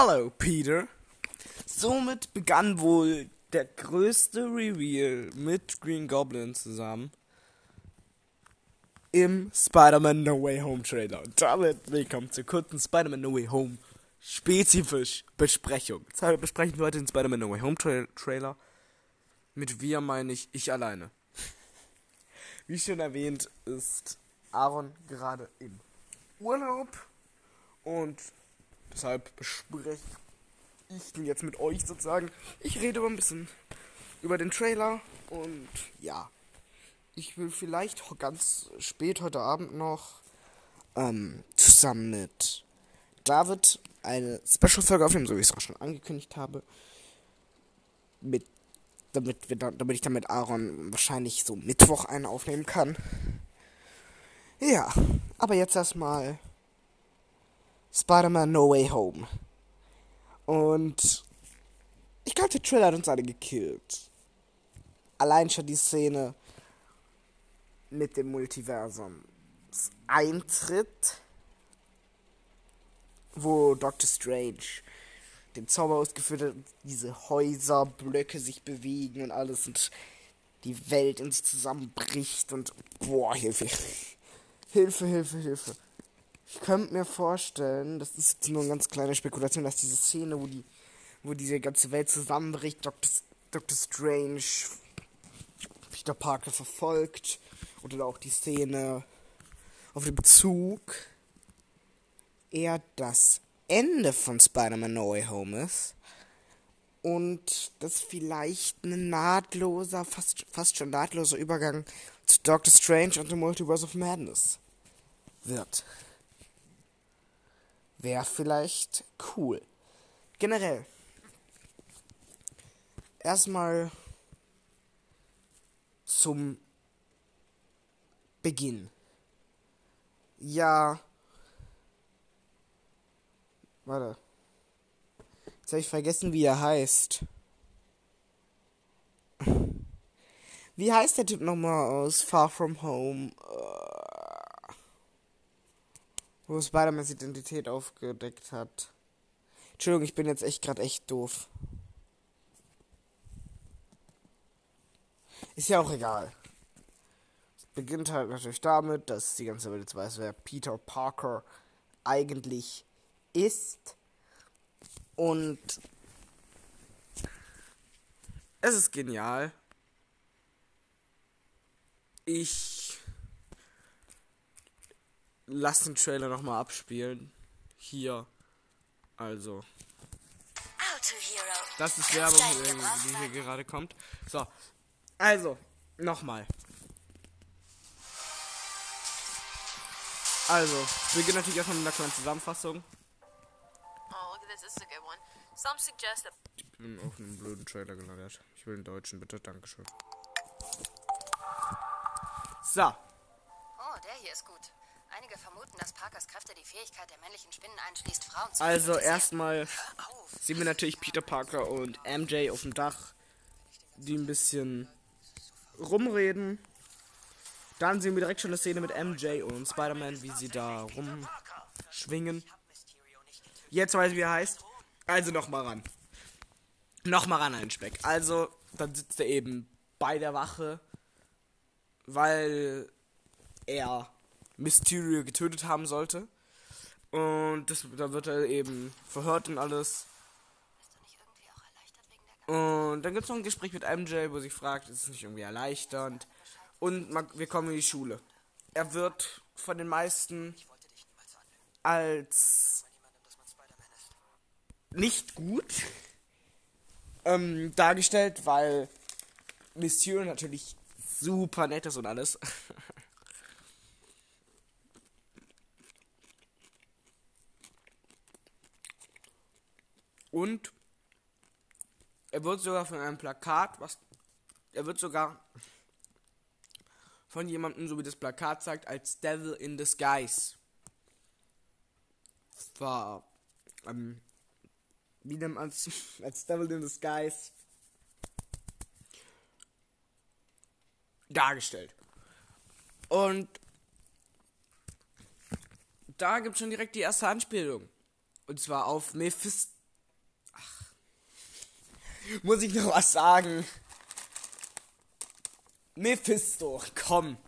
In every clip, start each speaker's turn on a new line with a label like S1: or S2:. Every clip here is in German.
S1: Hello, Peter. Somit begann wohl der größte Reveal mit Green Goblin zusammen im Spider-Man No Way Home Trailer. Und damit willkommen zur kurzen Spider-Man No Way Home spezifisch Besprechung. Deshalb besprechen wir heute den Spider-Man No Way Home Tra Trailer. Mit wir meine ich ich alleine. Wie schon erwähnt, ist Aaron gerade im Urlaub und deshalb bespreche ich den jetzt mit euch sozusagen. Ich rede aber ein bisschen über den Trailer und ja, ich will vielleicht ganz spät heute Abend noch ähm, zusammen mit David eine Special-Folge aufnehmen, so wie ich es auch schon angekündigt habe. Mit, damit, wir damit ich dann mit Aaron wahrscheinlich so Mittwoch einen aufnehmen kann. Ja, aber jetzt erstmal Spider-Man No Way Home. Und ich glaube, der Trailer hat uns alle gekillt. Allein schon die Szene mit dem Multiversum Eintritt, wo Doctor Strange den Zauber ausgeführt hat, diese Häuserblöcke sich bewegen und alles und die Welt in sich zusammenbricht und boah, Hilfe. Hilfe, Hilfe, Hilfe. Ich könnte mir vorstellen, das ist jetzt nur eine ganz kleine Spekulation, dass diese Szene, wo die, wo diese ganze Welt zusammenbricht, Dr. Dr. Strange Peter Parker verfolgt oder auch die Szene auf dem Zug eher das Ende von Spider-Man No Way Home ist und das vielleicht ein nahtloser, fast, fast schon nahtloser Übergang zu Doctor Strange und The Multiverse of Madness wird. Wäre vielleicht cool. Generell. Erstmal zum Beginn. Ja. Warte. Jetzt habe ich vergessen, wie er heißt. Wie heißt der Typ nochmal aus Far From Home? Wo Spider-Mans Identität aufgedeckt hat. Entschuldigung, ich bin jetzt echt gerade echt doof. Ist ja auch egal. Es beginnt halt natürlich damit, dass die ganze Welt jetzt weiß, wer Peter Parker eigentlich ist. Und es ist genial. Ich lasse den Trailer nochmal abspielen. Hier. Also. Das ist Werbung, die hier gerade kommt. So, also, nochmal. Also, wir beginnen natürlich erstmal mit einer kleinen Zusammenfassung. Oh, ich bin auf einen blöden Trailer gelandet. Ich will einen deutschen, bitte. Dankeschön. So.
S2: Oh, der hier ist gut. Einige vermuten, dass Parkers Kräfte die Fähigkeit der männlichen Spinnen einschließt, Frauen zu
S1: Also erstmal sehen wir natürlich Peter Parker und MJ auf dem Dach, die ein bisschen rumreden. Dann sehen wir direkt schon eine Szene mit MJ und Spider-Man, wie sie da rumschwingen. Jetzt weiß ich, wie er heißt. Also nochmal ran. Nochmal ran an den Speck. Also, dann sitzt er eben bei der Wache, weil er Mysterio getötet haben sollte. Und das, da wird er eben verhört und alles. Und dann gibt es noch ein Gespräch mit MJ, wo sie fragt, ist es nicht irgendwie erleichternd? Und man, wir kommen in die Schule. Er wird von den meisten als nicht gut ähm, dargestellt, weil Mysterio natürlich super nett ist und alles. und er wird sogar von einem Plakat, was. Er wird sogar von jemandem, so wie das Plakat sagt, als Devil in Disguise. War. Ähm, wie man es? Als Devil in Disguise. Dargestellt. Und. Da gibt es schon direkt die erste Anspielung. Und zwar auf Mephisto Muss ich noch was sagen? Mephisto, komm.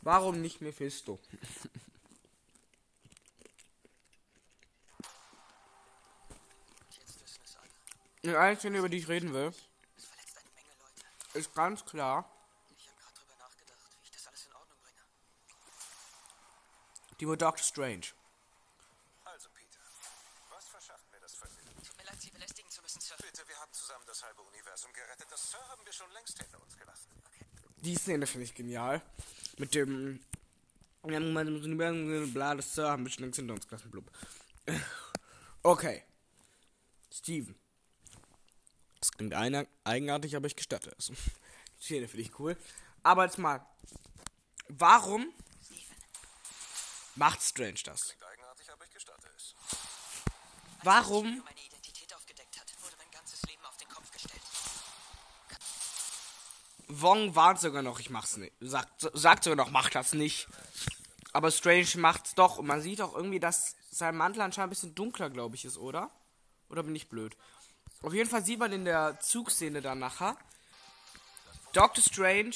S1: Warum nicht Mephisto? Die einzige, über die ich reden will, ist ganz klar
S3: Ich habe gerade drüber nachgedacht, wie ich das alles in Ordnung bringe.
S1: die wohl Doctor Strange.
S4: Also, Peter, was verschafft mir das Vergnügen?
S3: Tut mir leid, Sie belästigen zu müssen, Sir.
S4: Bitte, wir haben zusammen das halbe Universum gerettet. Das Sir haben wir schon längst hinter uns gelassen.
S1: Die Szene finde ich genial. Mit dem. Bla, das Sir haben wir schon längst hinter uns gelassen, blub. Okay. Steven. Das klingt eigenartig, aber ich gestatte es. Die Szene finde ich cool. Aber jetzt mal. Warum macht Strange das?
S4: Klingt eigenartig, aber ich gestatte es.
S1: Warum
S3: als meine Identität aufgedeckt hat, wurde mein ganzes Leben auf den Kopf gestellt.
S1: Wong warnt sogar noch, ich mach's nicht. Sagt, sagt sogar noch, mach das nicht. Aber Strange macht's doch. Und man sieht auch irgendwie, dass sein Mantel anscheinend ein bisschen dunkler, glaube ich, ist, oder? Oder bin ich blöd? Auf jeden Fall sieht man in der Zugszene dann nachher Doctor Strange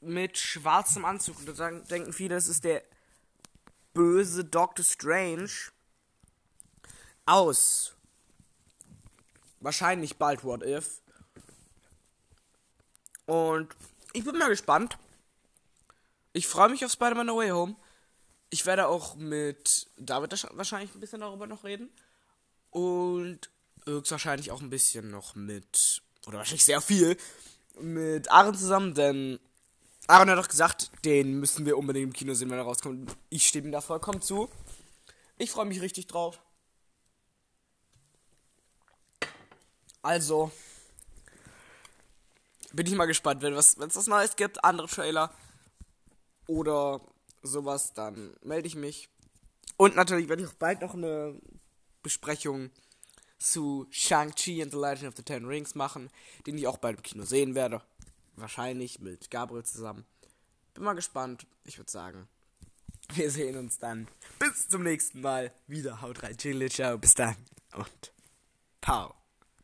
S1: mit schwarzem Anzug. Und da denken viele, das ist der böse Doctor Strange aus. Wahrscheinlich bald What If. Und ich bin mal gespannt. Ich freue mich auf Spider-Man No Way Home. Ich werde auch mit David wahrsch- wahrscheinlich ein bisschen darüber noch reden. Und höchstwahrscheinlich auch ein bisschen noch mit, oder wahrscheinlich sehr viel, mit Aaron zusammen, denn Aaron hat doch gesagt, den müssen wir unbedingt im Kino sehen, wenn er rauskommt. Ich stimme ihm da vollkommen zu. Ich freue mich richtig drauf. Also, bin ich mal gespannt, wenn es was, was Neues gibt, andere Trailer oder sowas, dann melde ich mich. Und natürlich werde ich auch bald noch eine Besprechung zu Shang-Chi and the Legend of the Ten Rings machen, den ich auch bald im Kino sehen werde. Wahrscheinlich mit Gabriel zusammen. Bin mal gespannt. Ich würde sagen, wir sehen uns dann. Bis zum nächsten Mal. Wieder haut rein. Chill, ciao. Bis dann. Und Pau.